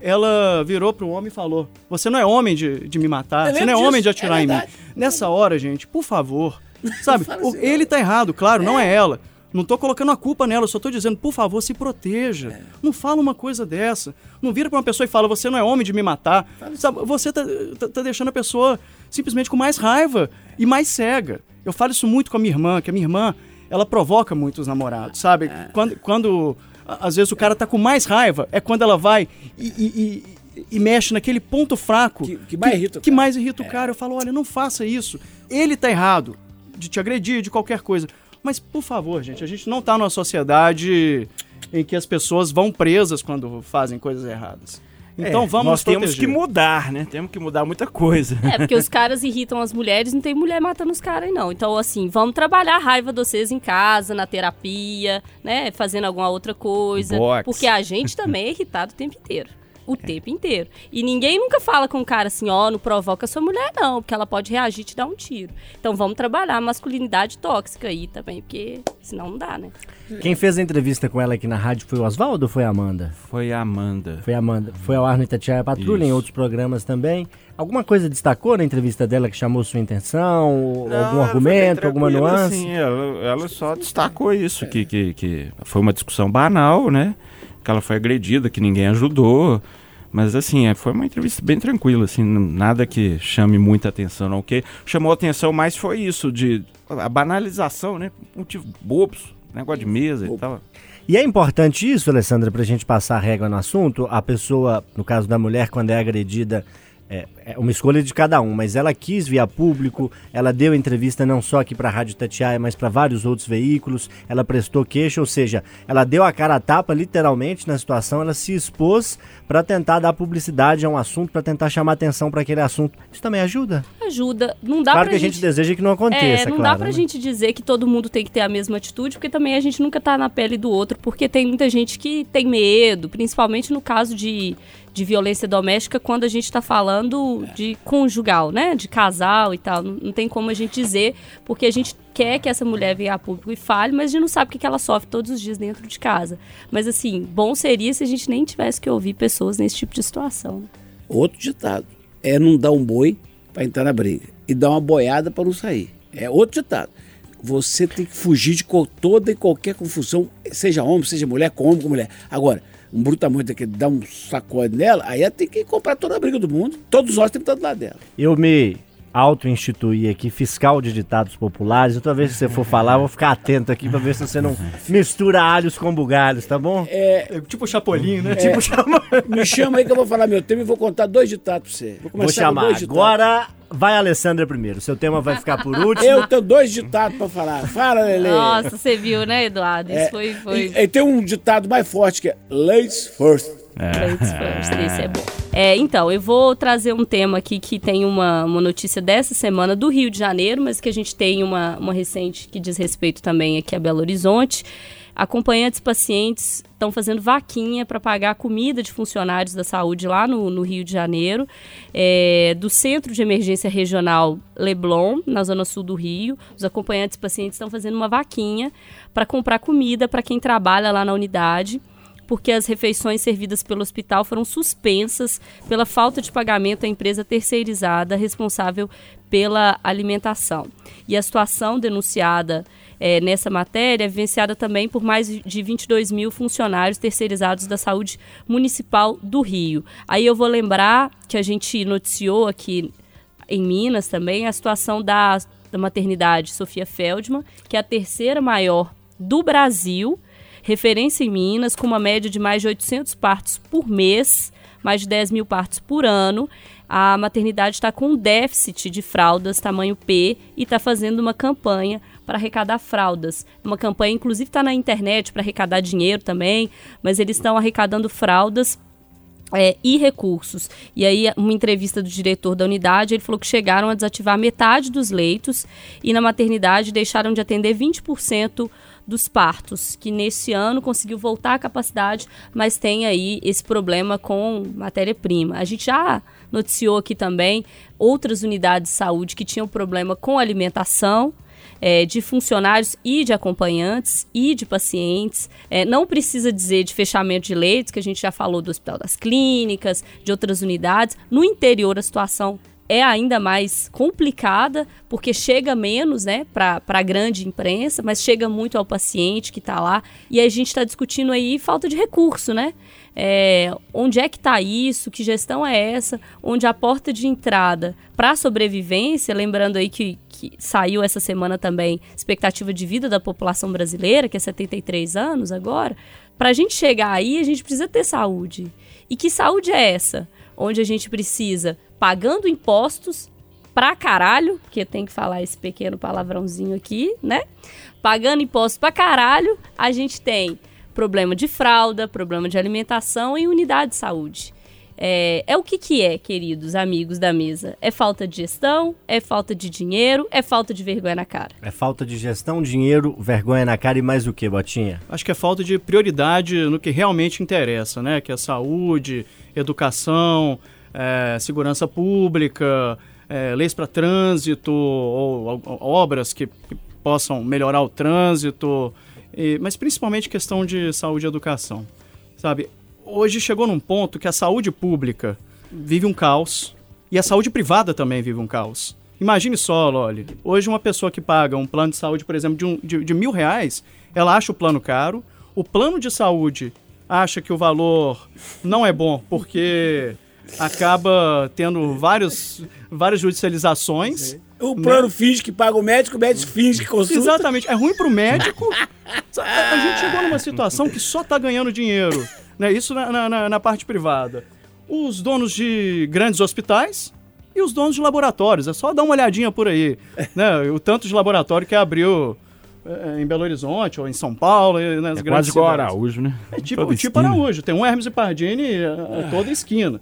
ela virou pro homem e falou: Você não é homem de, de me matar, Eu você não é lembro homem de disso, atirar é em mim. Nessa hora, gente, por favor. (laughs) Sabe, o- assim, ele tá errado, claro, não é ela. Não tô colocando a culpa nela, eu só tô dizendo, por favor, se proteja. É. Não fala uma coisa dessa. Não vira pra uma pessoa e fala, você não é homem de me matar. Sabe, você tá, tá- tá deixando a pessoa simplesmente com mais raiva e mais cega. Eu falo isso muito com a minha irmã, que a minha irmã, ela provoca muito os namorados, sabe? É. Quando, quando às vezes o cara tá com mais raiva, é quando ela vai e, e- e- e mexe naquele ponto fraco Que- que mais irrita o que mais irrita o cara. Eu falo, olha, não faça isso. Ele tá errado de te agredir, de qualquer coisa. Mas, por favor, gente, a gente não tá numa sociedade em que as pessoas vão presas quando fazem coisas erradas. Então É, vamos nós temos proteger. que mudar, né? Temos que mudar muita coisa. É, porque os caras irritam as mulheres, não tem mulher matando os caras, aí, não. Então, assim, vamos trabalhar a raiva de vocês em casa, na terapia, né? Fazendo alguma outra coisa. Box. Porque a gente também é irritado o tempo inteiro. O tempo inteiro. E ninguém nunca fala com o cara assim, ó, não provoca sua mulher, não, porque ela pode reagir e te dar um tiro. Então vamos trabalhar a masculinidade tóxica aí também, porque senão não dá, né? Quem fez a entrevista com ela aqui na rádio foi o Oswaldo ou foi a Amanda? Foi a Amanda. Foi a Amanda. Foi ao ar no Itatiaia Patrulha, em Isso. outros programas também. Alguma coisa destacou na entrevista dela que chamou sua intenção? Ou Não, algum argumento, alguma nuance? assim, ela, ela só destacou isso, que, que, que foi uma discussão banal, né? Que ela foi agredida, que ninguém ajudou. Mas assim, é, foi uma entrevista bem tranquila, assim, nada que chame muita atenção, não. O que chamou atenção mais foi isso, de a banalização, né? Motivo bobos, negócio de mesa e tal. E é importante isso, Alessandra, pra gente passar a régua no assunto. A pessoa, no caso da mulher, quando é agredida, é, é uma escolha de cada um, mas ela quis vir a público, ela deu entrevista não só aqui pra Rádio Tatiaia, mas para vários outros veículos, ela prestou queixa, ou seja, ela deu a cara a tapa literalmente na situação, ela se expôs pra tentar dar publicidade a um assunto, pra tentar chamar atenção pra aquele assunto. Isso também ajuda? Ajuda. Não dá claro que a gente deseja que não aconteça, É, não claro. dá pra né? gente dizer que todo mundo tem que ter a mesma atitude, porque também a gente nunca tá na pele do outro, porque tem muita gente que tem medo, principalmente no caso de, de violência doméstica, quando a gente tá falando de conjugal, né? De casal e tal. Não, tem como a gente dizer, porque a gente quer que essa mulher venha a público e fale, mas a gente não sabe o que ela sofre todos os dias dentro de casa. Mas assim, bom seria se a gente nem tivesse que ouvir pessoas nesse tipo de situação. Outro ditado. É não dar um boi pra entrar na briga. E dar uma boiada pra não sair. É outro ditado. Você tem que fugir de toda e qualquer confusão, seja homem, seja mulher, com homem, com mulher. Agora, um brutamonte daquele dá um sacode nela, aí tem que comprar toda a briga do mundo. Todos nós temos que estar do lado dela. Eu me auto-instituí aqui fiscal de ditados populares. Outra vez que você for falar, eu vou ficar atento aqui pra ver se você não mistura alhos com bugalhos, tá bom? É, tipo Chapolin, né? É, Tipo Chapolin. me chama aí que eu vou falar meu tema e vou contar dois ditados pra você. Vou, Vou começar com chamar. dois ditados. Agora vai Alessandra primeiro. Seu tema vai ficar por último. Eu tenho dois ditados pra falar. Fala, Lele. Nossa, você viu, né, Eduardo? Isso É, foi. foi... E, e tem um ditado mais forte que é Ladies first. Ladies first, esse é bom. É, então, eu vou trazer um tema aqui que tem uma, uma notícia dessa semana do Rio de Janeiro, mas que a gente tem uma, uma recente que diz respeito também aqui a Belo Horizonte. Acompanhantes pacientes estão fazendo vaquinha para pagar comida de funcionários da saúde lá no, no Rio de Janeiro, é, do Centro de Emergência Regional Leblon, na zona sul do Rio. Os acompanhantes pacientes estão fazendo uma vaquinha para comprar comida para quem trabalha lá na unidade porque as refeições servidas pelo hospital foram suspensas pela falta de pagamento à empresa terceirizada responsável pela alimentação. E a situação denunciada é, nessa matéria é vivenciada também por mais de 22 mil funcionários terceirizados da saúde municipal do Rio. Aí eu vou lembrar que a gente noticiou aqui em Minas também a situação da, da maternidade Sofia Feldman, que é a terceira maior do Brasil, referência em Minas, com uma média de mais de 800 partos por mês, mais de 10 mil partos por ano a maternidade está com um déficit de fraldas tamanho P e está fazendo uma campanha para arrecadar fraldas. Uma campanha, inclusive, está na internet para arrecadar dinheiro também, mas eles estão arrecadando fraldas é, e recursos. E aí, uma entrevista do diretor da unidade, ele falou que chegaram a desativar metade dos leitos e na maternidade deixaram de atender 20% dos partos, que nesse ano conseguiu voltar à capacidade, mas tem aí esse problema com matéria-prima. A gente já noticiou aqui também outras unidades de saúde que tinham problema com alimentação. É, de funcionários e de acompanhantes e de pacientes. É, não precisa dizer de fechamento de leitos, que a gente já falou do Hospital das Clínicas, de outras unidades. No interior, a situação é ainda mais complicada, porque chega menos né, para a grande imprensa, mas chega muito ao paciente que está lá. E a gente está discutindo aí falta de recurso, né? É, onde é que está isso? Que gestão é essa? Onde a porta de entrada para a sobrevivência, lembrando aí que, que saiu essa semana também expectativa de vida da população brasileira, que é 73 anos agora, para a gente chegar aí, a gente precisa ter saúde. E que saúde é essa? Onde a gente precisa pagando impostos pra caralho, porque tem que falar esse pequeno palavrãozinho aqui, né? Pagando impostos pra caralho, a gente tem problema de fralda, problema de alimentação e unidade de saúde. É, é, o que, que é, queridos amigos da mesa? É falta de gestão? É falta de dinheiro? É falta de vergonha na cara? É falta de gestão, dinheiro, vergonha na cara e mais o que, Botinha? Acho que é falta de prioridade no que realmente interessa, né? Que é saúde, educação, é, segurança pública, é, leis para trânsito, ou, ou, obras que, que, possam melhorar o trânsito, e, mas principalmente questão de saúde e educação. Sabe, hoje chegou num ponto que a saúde pública vive um caos e a saúde privada também vive um caos. Imagine só, Loli, hoje uma pessoa que paga um plano de saúde, por exemplo, de, um, de, de mil reais, ela acha o plano caro, o plano de saúde acha que o valor não é bom porque acaba tendo vários, várias judicializações. O plano né? finge que paga o médico, o médico finge que consulta. Exatamente. É ruim pro médico. (laughs) a gente chegou numa situação que só tá ganhando dinheiro. Né? Isso na, na, na parte privada. Os donos de grandes hospitais e os donos de laboratórios. É só dar uma olhadinha por aí. Né? O tanto de laboratório que abriu é, em Belo Horizonte ou em São Paulo, nas é grandes quase igual Araújo, né? É tipo, tipo Araújo, tem um Hermes e Pardini a, a toda esquina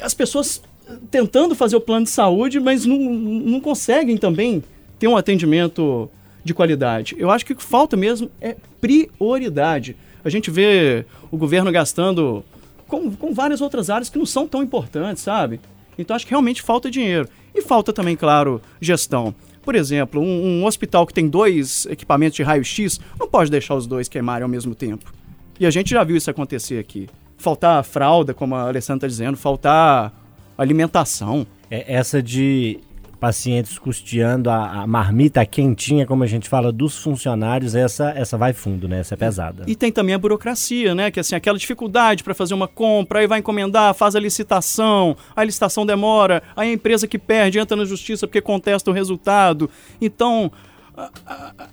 as pessoas tentando fazer o plano de saúde, mas não, não conseguem também ter um atendimento de qualidade. Eu acho que o que falta mesmo é prioridade. A gente vê o governo gastando com, com várias outras áreas que não são tão importantes, sabe? Então acho que realmente falta dinheiro. E falta também, claro, gestão. Por exemplo, um, um hospital que tem dois equipamentos de raio-x não pode deixar os dois queimarem ao mesmo tempo. E a gente já viu isso acontecer aqui faltar fralda, como a Alessandra está dizendo, faltar alimentação. É essa de pacientes custeando a, a, marmita quentinha, como a gente fala, dos funcionários, essa essa vai fundo, né? Essa é pesada. E tem também a burocracia, né? Que assim, aquela dificuldade para fazer uma compra, aí vai encomendar, faz a licitação, a licitação demora, aí a empresa que perde entra na justiça porque contesta o resultado. Então,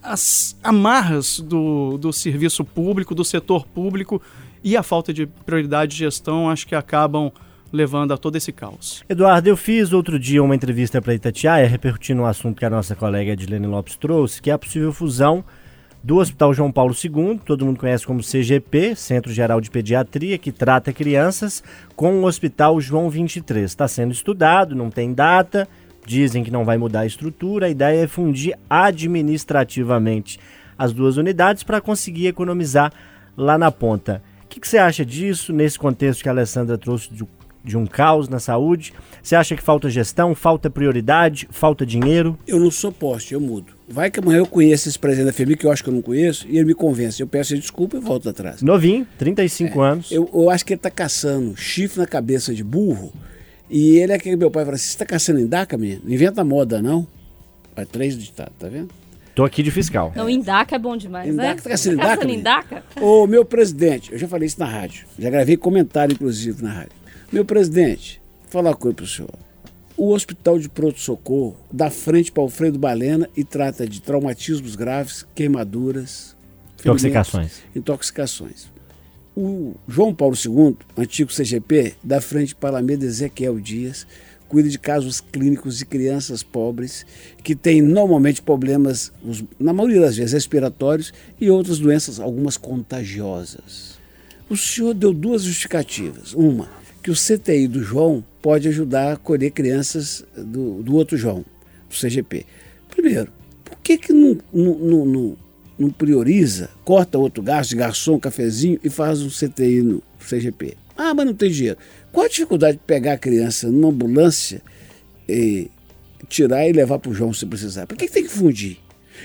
as amarras do, do serviço público, do setor público, e a falta de prioridade de gestão acho que acabam levando a todo esse caos. Eduardo, eu fiz outro dia uma entrevista para Itatiaia, repercutindo um assunto que a nossa colega Edilene Lopes trouxe, que é a possível fusão do Hospital João Paulo II, todo mundo conhece como CGP, Centro Geral de Pediatria, que trata crianças, com o Hospital João 23. Está sendo estudado, não tem data, dizem que não vai mudar a estrutura, a ideia é fundir administrativamente as duas unidades para conseguir economizar lá na ponta. O que, que você acha disso, nesse contexto que a Alessandra trouxe de, de um caos na saúde? Você acha que falta gestão, falta prioridade, falta dinheiro? Eu não sou poste, eu mudo. Vai que amanhã eu conheço esse presidente da FEMI, que eu acho que eu não conheço, e ele me convence. Eu peço desculpa e volto atrás. Novinho, 35 anos. Eu, eu acho que ele tá caçando chifre na cabeça de burro. E ele é que meu pai fala assim: você tá caçando em DACA, menino? Não inventa moda, não. Vai três ditados, tá vendo? Tô aqui de fiscal. Não, Indaca é bom demais, né? Indaca, tá caçando Caçando Indaca, menino? Indaca? Ô, meu presidente, eu já falei isso na rádio. Já gravei comentário, inclusive, na rádio. Meu presidente, vou falar uma coisa pro senhor. O Hospital de Pronto-Socorro dá frente para Alfredo Balena e trata de traumatismos graves, queimaduras, Intoxicações. intoxicações. O João Paulo II, antigo CGP, dá frente para a Alameda Ezequiel Dias, cuida de casos clínicos de crianças pobres que têm normalmente problemas, na maioria das vezes, respiratórios e outras doenças, algumas contagiosas. O senhor deu duas justificativas. Uma, que o CTI do João pode ajudar a acolher crianças do, do outro João, do CGP. Primeiro, por que, que não, não, não, não- prioriza, corta outro gasto garçom, cafezinho e faz um CTI no CGP? Ah, mas não tem dinheiro. Qual a dificuldade de pegar a criança numa ambulância e tirar e levar para o João se precisar? Por que, que tem que fundir?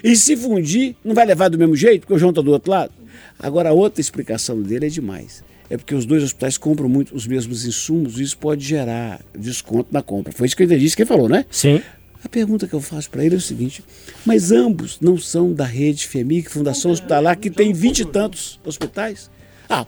E se fundir, não vai levar do mesmo jeito, porque o João está do outro lado? Agora, a outra explicação dele é demais. É porque os dois hospitais compram muito os mesmos insumos e isso pode gerar desconto na compra. Foi isso que eu entendi, isso que ele falou, né? Sim. A pergunta que eu faço para ele é o seguinte: mas ambos não são da rede FEMIC, Fundação Hospitalar, que tem vinte e tantos hospitais? Ah,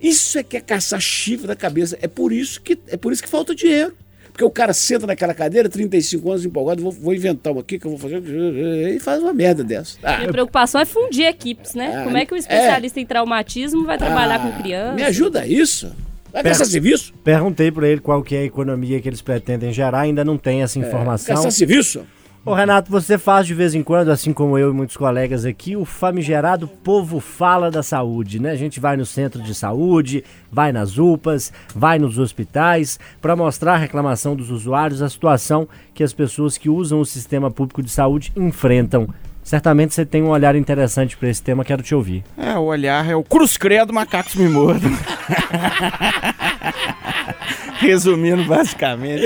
isso é que é caçar chifre da cabeça. É por isso que, é por isso que falta dinheiro. Porque o cara senta naquela cadeira, 35 anos empolgado, vou, vou inventar uma aqui que eu vou fazer. E faz uma merda dessa. Ah, Minha preocupação é fundir equipes, né? Ah, Como é que o especialista em traumatismo vai trabalhar com criança? me ajuda isso. Vai serviço? Perguntei para ele qual que é a economia que eles pretendem gerar, ainda não tem essa informação. Caçar serviço? Ô Renato, você faz de vez em quando, assim como eu e muitos colegas aqui, o famigerado povo fala da saúde, né? A gente vai no centro de saúde, vai nas UPAs, vai nos hospitais, para mostrar a reclamação dos usuários, a situação que as pessoas que usam o sistema público de saúde enfrentam. Certamente você tem um olhar interessante para esse tema, quero te ouvir. É, o olhar é o cruz credo, macacos me mordam. (laughs) Resumindo basicamente.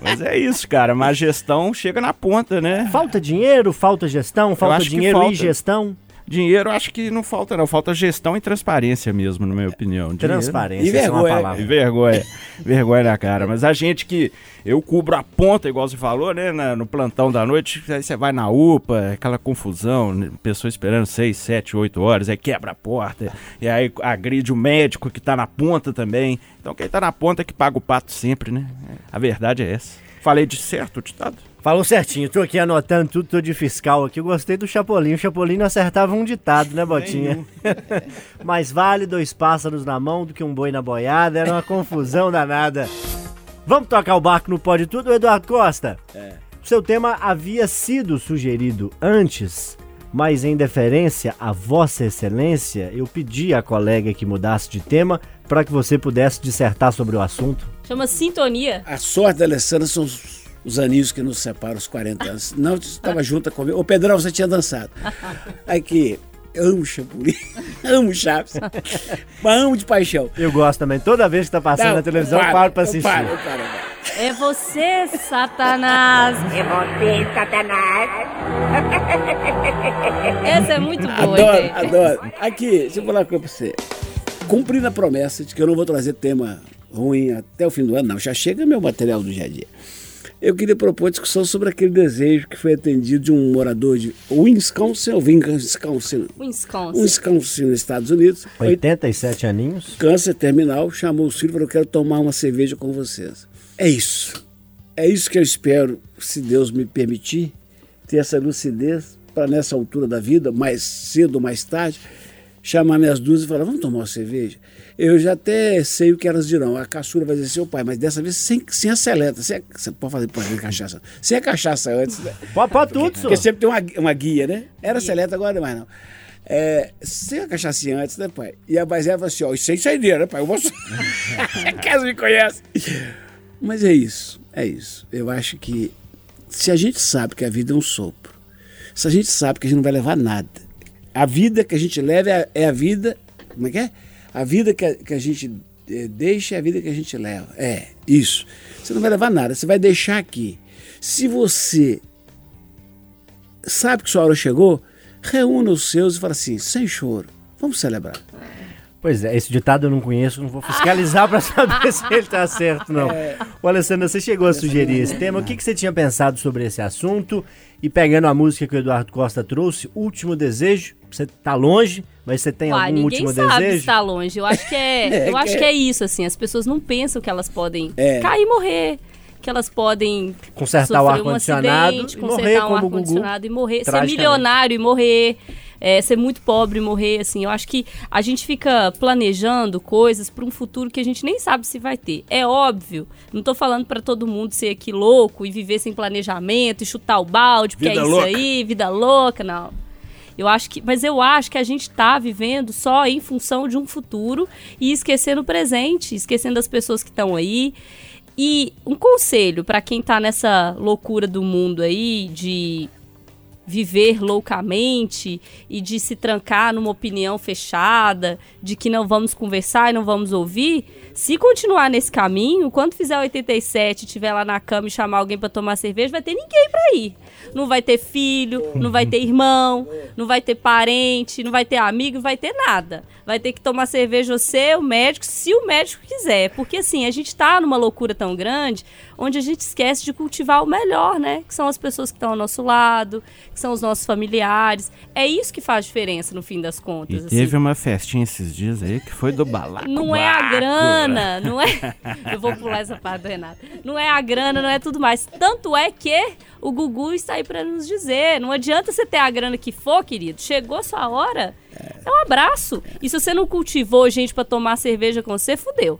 Mas é isso, cara. Má gestão chega na ponta, né? Falta dinheiro, falta gestão, falta dinheiro e falta. gestão. Dinheiro acho que não falta, não. Falta gestão e transparência mesmo, na minha opinião. Dinheiro- Transparência, E essa é uma vergonha. palavra. E vergonha. vergonha na cara. Mas a gente que. Eu cubro a ponta, igual você falou, né? na- no plantão da noite. Aí você vai na UPA, aquela confusão, né, pessoa esperando 6, 7, 8 horas, aí quebra a porta. E aí agride o médico que tá na ponta também. Então quem tá na ponta é que paga o pato sempre, né? A verdade é essa. Falei de certo, ditado? Falou certinho, tô aqui anotando tudo, tô de fiscal aqui. Eu gostei do Chapolin. O Chapolin não acertava um ditado, né, Botinha? (laughs) Mais vale dois pássaros na mão do que um boi na boiada. Era uma confusão danada. Vamos tocar o barco no Pode Tudo, Eduardo Costa? É. Seu tema havia sido sugerido antes, mas em deferência a Vossa Excelência, eu pedi à colega que mudasse de tema para que você pudesse dissertar sobre o assunto. Chama sintonia. A sorte da Alessandra são os, os aninhos que nos separam, os 40 anos. Não, você estava junto comigo. Ô, Pedrão, você tinha dançado. (laughs) Aqui, eu amo Chapolin, (laughs) amo Chaves, mas amo de paixão. Eu gosto também. Toda vez que tá passando Não, na televisão, eu eu paro pra eu assistir. paro, eu paro, eu paro. É você, Satanás. É você, Satanás. Essa é muito boa, Adoro, gente. adoro. Aqui, deixa eu falar uma coisa pra você. Cumprindo a promessa de que eu não vou trazer tema ruim até o fim do ano, não. Já chega meu material do dia a dia. Eu queria propor discussão sobre aquele desejo que foi atendido de um morador de Wisconsin, ou Wisconsin, Wisconsin. Wisconsin, nos Estados Unidos. 87 aninhos. câncer terminal, chamou os filhos e falou: Eu quero tomar uma cerveja com vocês. É isso. É isso que eu espero, se Deus me permitir, ter essa lucidez para nessa altura da vida, mais cedo ou mais tarde, chamar minhas duas e falar: Vamos tomar uma cerveja? Eu já até sei o que elas dirão. A caçula vai dizer: Seu pai, mas dessa vez sem, sem a seleta. Sem a- você pode fazer pode fazer cachaça. Sem a cachaça antes. né? Pode, pode tudo, Porque senhor. sempre tem uma, uma guia, né? Era seleta, agora não é mais não. É, sem a cachaçinha antes, né, pai? E a Bazé falou assim, ó, isso aí saideira, né, pai? Eu vou... Casa (laughs) (laughs) me conhece. Mas é isso, é isso. Eu acho que se a gente sabe que a vida é um sopro, se a gente sabe que a gente não vai levar nada, A vida que a gente leva é a, é a vida. Como é que é? A vida que a, que a gente eh, deixa é a vida que a gente leva. É, isso. Você não vai levar nada, você vai deixar aqui. Se você sabe que sua hora chegou, reúna os seus e fala assim, sem choro, vamos celebrar. Pois é, esse ditado eu não conheço, não vou fiscalizar para saber (laughs) se ele tá certo, não. Ô, Alessandra, você chegou a sugerir esse tema. O que, que você tinha pensado sobre esse assunto? E pegando a música que o Eduardo Costa trouxe, Último Desejo, você tá longe, mas você tem Uai, algum ninguém último sabe desejo? se tá longe. Eu acho que é, (laughs) É, eu acho é- que é isso, assim. As pessoas não pensam que elas podem É. cair e morrer. Que elas podem Consertar o sofrer um ar-condicionado acidente, morrer consertar um como o Gugu, ar-condicionado e morrer. Ser milionário e morrer. é, ser muito pobre e morrer, assim. Eu acho que a gente fica planejando coisas para um futuro que a gente nem sabe se vai ter. É óbvio. Não tô falando para todo mundo ser aqui louco e viver sem planejamento e chutar o balde, porque Vida é isso louca. aí, vida louca, não. Eu acho que, mas eu acho que a gente está vivendo só em função de um futuro e esquecendo o presente, esquecendo as pessoas que estão aí. E um conselho para quem tá nessa loucura do mundo aí de viver loucamente e de se trancar numa opinião fechada, de que não vamos conversar e não vamos ouvir, se continuar nesse caminho, quando fizer 87, tiver lá na cama e chamar alguém para tomar cerveja, vai ter ninguém para ir. Não vai ter filho, não vai ter irmão, não vai ter parente, não vai ter amigo, não vai ter nada. Vai ter que tomar cerveja você, o médico, se o médico quiser. Porque assim, a gente tá numa loucura tão grande, onde a gente esquece de cultivar o melhor, né? Que são as pessoas que estão ao nosso lado, que são os nossos familiares. É isso que faz diferença no fim das E contas. assim. teve uma festinha esses dias aí que foi do balaco. Não é a grana, não é. (laughs) Eu vou pular essa parte do Renato. Não é a grana, não é tudo mais. Tanto é que o Gugu está aí para nos dizer. Não adianta você ter a grana que for, querido. Chegou sua hora. É um abraço. E se você não cultivou gente para tomar cerveja com você, fudeu.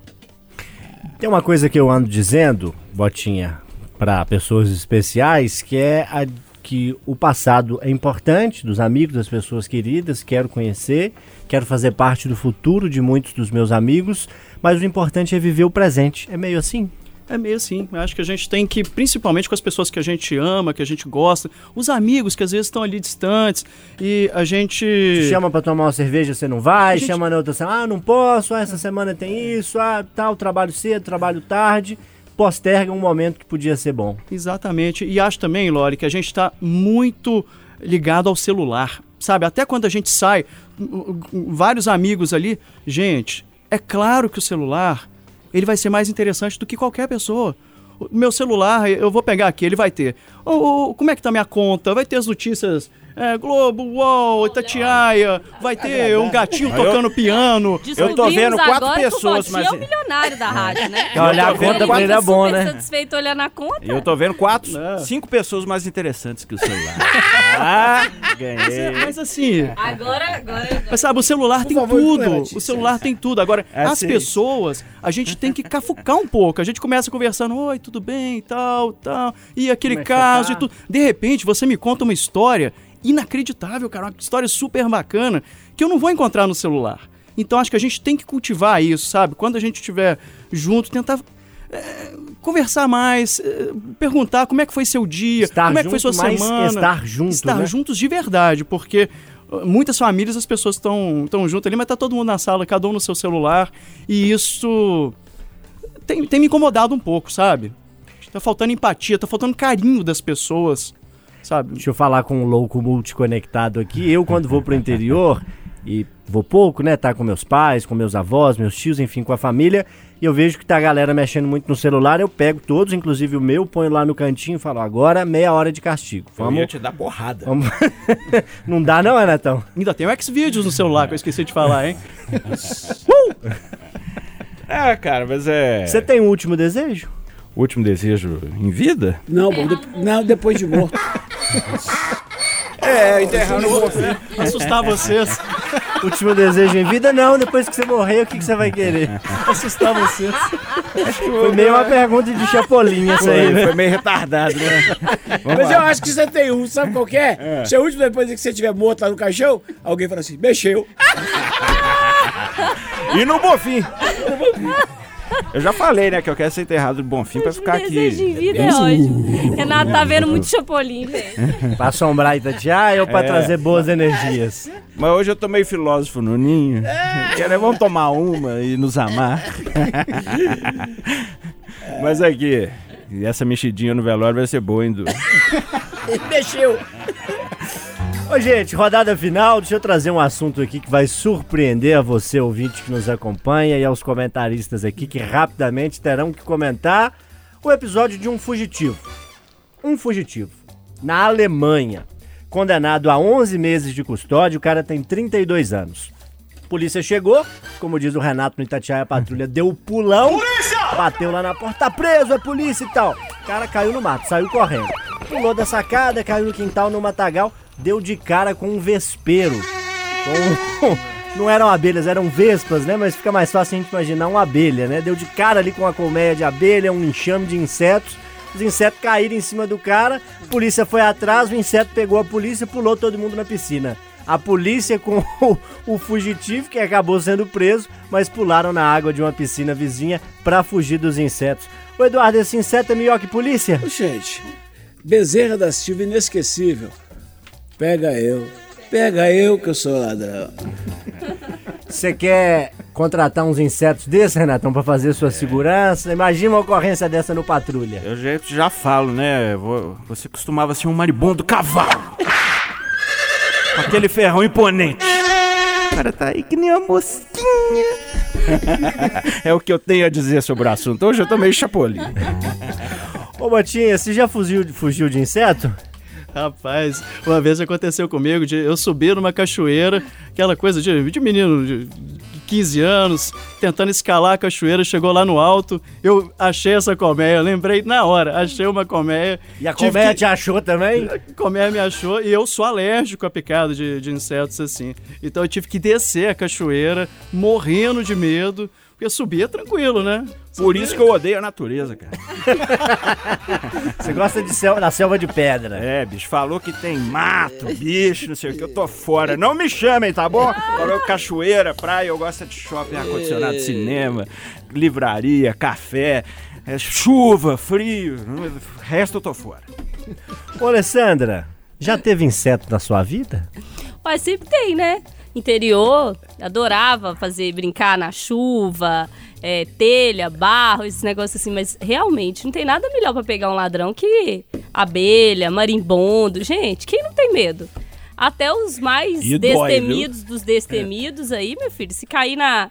Tem uma coisa que eu ando dizendo, Botinha, para pessoas especiais, que é a, que o passado é importante, dos amigos, das pessoas queridas, quero conhecer, quero fazer parte do futuro de muitos dos meus amigos, mas o importante é viver o presente. É meio assim? É meio assim. Eu acho que a gente tem que, principalmente com as pessoas que a gente ama, que a gente gosta, os amigos que às vezes estão ali distantes, e a gente. Te chama pra tomar uma cerveja, você não vai, gente- chama na outra semana, ah, não posso, ah, essa semana tem isso, ah, tal, trabalho cedo, trabalho tarde, posterga um momento que podia ser bom. Exatamente. E acho também, Lore, que a gente está muito ligado ao celular. Sabe, até quando a gente sai, vários amigos ali, gente, é claro que o celular ele vai ser mais interessante do que qualquer pessoa. O meu celular, eu vou pegar aqui, ele vai ter. "Ô, ô, como é que tá minha conta? Vai ter as notícias. É, Globo, UOL, Itatiaia, vai ter um gatinho tocando piano. Eu tô vendo quatro agora que o pessoas, mas- é o milionário da rádio, né? Quer olhar a conta pra ele é bom, né? satisfeito olhando a conta. Eu tô vendo quatro, Não. cinco pessoas mais interessantes que o celular. (laughs) ah, Mas, ganhei. mas assim, Agora, agora. Mas sabe, o celular tem favor, tudo. O celular tem tudo. Agora, É, as sim. pessoas, a gente tem que cafucar um pouco. A gente começa conversando, oi, tudo bem, tal, tal. E aquele Como é caso e tá? tudo. De repente, você me conta uma história inacreditável, cara. Uma história super bacana que eu não vou encontrar no celular. Então, acho que a gente tem que cultivar isso, sabe? Quando a gente estiver junto, tentar. é, conversar mais, é, perguntar como é que foi seu dia, Estar como é que foi junto, sua semana. estar junto, Estar né? juntos de verdade, porque muitas famílias as pessoas estão estão juntas ali, mas tá todo mundo na sala, cada um no seu celular, e isso tem, tem me incomodado um pouco, sabe? Tá faltando empatia, tá faltando carinho das pessoas, sabe? Deixa eu falar com um louco multiconectado aqui. Eu, quando vou pro interior, e vou pouco, né? Tá com meus pais, com meus avós, meus tios, enfim, com a família. E eu vejo que tá a galera mexendo muito no celular. Eu pego todos, inclusive o meu, ponho lá no cantinho e falo: agora meia hora de castigo. Eu ia Vamos. te dar porrada. vamos... (laughs) Não dá, não, é, Netão? Ainda tem o Xvideos no celular, que eu esqueci de falar, hein? (laughs) É, cara, mas é. Você tem um último desejo? Último desejo em vida? Não, bom, de- não, depois de morto. É, enterrar no Assustar vocês, (laughs) Último desejo em vida? Não, depois que você morrer, o que, que você vai querer? assustar vocês. Foi meio uma pergunta de chapolinha essa aí, Foi, né? foi meio retardado, né? Vamos Mas eu lá. acho que você tem um, sabe qual que é? Seu último, depois que você estiver morto lá no caixão, alguém fala assim, mexeu. E no Bofim? (laughs) Eu já falei, né, que eu quero ser enterrado do Bonfim pra ficar aqui. vida é ótimo. Renato tá vendo muito Chapolin, gente. Pra assombrar Itatiaia ou pra É. trazer boas energias? Mas hoje eu tô meio filósofo no ninho. Querem, vamos tomar uma e nos amar. Mas aqui, essa mexidinha no velório vai ser boa, hein, Du? (laughs) Mexeu. Ô, gente, rodada final. Deixa eu trazer um assunto aqui que vai surpreender a você, ouvinte que nos acompanha, e aos comentaristas aqui que rapidamente terão que comentar o episódio de um fugitivo. Um fugitivo. Na Alemanha. Condenado a 11 meses de custódia, o cara tem 32 anos. Polícia chegou, como diz o Renato no Itatiaia, a patrulha deu o pulão, bateu lá na porta, tá preso, é polícia e tal. O cara caiu no mato, saiu correndo. Pulou da sacada, caiu no quintal, no matagal, deu de cara com um vespeiro. Com- (laughs) Não eram abelhas, eram vespas, né? Mas fica mais fácil a gente imaginar uma abelha, né? Deu de cara ali com uma colmeia de abelha, um enxame de insetos. Os insetos caíram em cima do cara, a polícia foi atrás, o inseto pegou a polícia, pulou todo mundo na piscina. A polícia com (laughs) o, o fugitivo, que acabou sendo preso, mas pularam na água de uma piscina vizinha pra fugir dos insetos. Ô Eduardo, esse inseto é melhor que polícia? Gente, Bezerra da Silva inesquecível. Pega eu. Pega eu que eu sou ladrão. Você quer contratar uns insetos desses, Renatão, pra fazer sua segurança? Imagina uma ocorrência dessa no patrulha. Eu já, já falo, né? vo- Você costumava ser um maribondo cavalo. Com aquele ferrão imponente. O cara tá aí que nem a mosquinha. é o que eu tenho a dizer sobre o assunto. Hoje eu tô meio chapolim. Ô Botinha, você já fugiu, fugiu de inseto? Rapaz, uma vez aconteceu comigo, de eu subir numa cachoeira, aquela coisa de, de menino de 15 anos, tentando escalar a cachoeira, chegou lá no alto, eu achei essa colmeia, lembrei na hora, achei uma colmeia. E a colmeia que- te achou também? A colmeia me achou e eu sou alérgico a picada de, de insetos assim. Então eu tive que descer a cachoeira, morrendo de medo, porque subir é tranquilo, né? Por isso que eu odeio a natureza, cara. (laughs) Você gosta de sel- da selva de pedra. É, bicho, falou que tem mato, bicho, não sei o que, eu tô fora. Não me chamem, tá bom? Falou cachoeira, praia, eu gosto de shopping, ar-condicionado, cinema, livraria, café, é, chuva, frio, o resto eu tô fora. Ô Alessandra, já teve inseto na sua vida? Mas sempre tem, né? Interior, adorava fazer, brincar na chuva, é, telha, barro, esses negócios assim, mas realmente não tem nada melhor pra pegar um ladrão que abelha, marimbondo. Gente, quem não tem medo? Até os mais E dói, destemidos dos destemidos aí, meu filho, se cair na,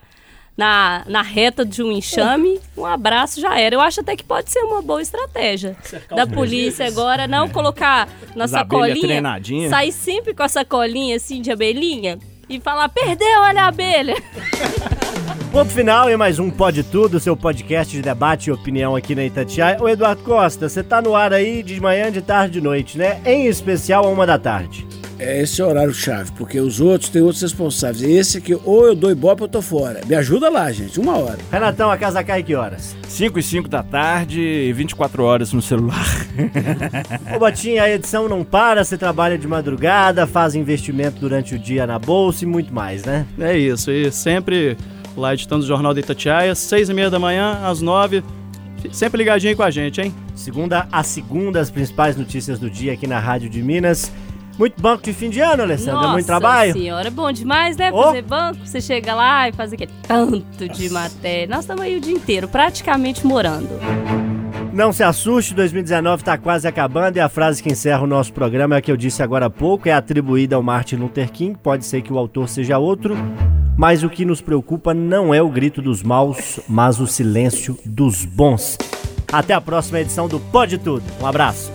na, na reta de um enxame, um abraço já era. Eu acho até que pode ser uma boa estratégia da polícia agora, não colocar na As sacolinha, sair sempre com a sacolinha assim de abelhinha e falar, perdeu, olha a abelha. (laughs) Ponto final e mais um Pode Tudo, seu podcast de debate e opinião aqui na Itatiaia. Ô Eduardo Costa, você tá no ar aí de manhã, de tarde, de noite, né? Em especial a uma da tarde. É esse é o horário chave, porque os outros têm outros responsáveis. Esse aqui, ou eu dou ibope ou eu tô fora. Me ajuda lá, gente, uma hora. Renatão, a casa cai que horas? 5 e 5 da tarde e 24 horas no celular. (laughs) Ô Botinha, a edição não para, você trabalha de madrugada, faz investimento durante o dia na bolsa e muito mais, né? É isso, e sempre lá editando o Jornal da Itatiaia, seis e meia da manhã, às nove, sempre ligadinho aí com a gente, hein? Segunda a segunda, as principais notícias do dia aqui na Rádio de Minas. Muito banco de fim de ano, Alessandra, Nossa muito trabalho. senhora, é bom demais, né? Fazer banco, você chega lá e faz aquele tanto de matéria. Nós estamos aí o dia inteiro, praticamente morando. Não se assuste, 2019 está quase acabando e a frase que encerra o nosso programa é a que eu disse agora há pouco, é atribuída ao Martin Luther King, pode ser que o autor seja outro, mas o que nos preocupa não é o grito dos maus, mas o silêncio dos bons. Até a próxima edição do Pode Tudo. Um abraço.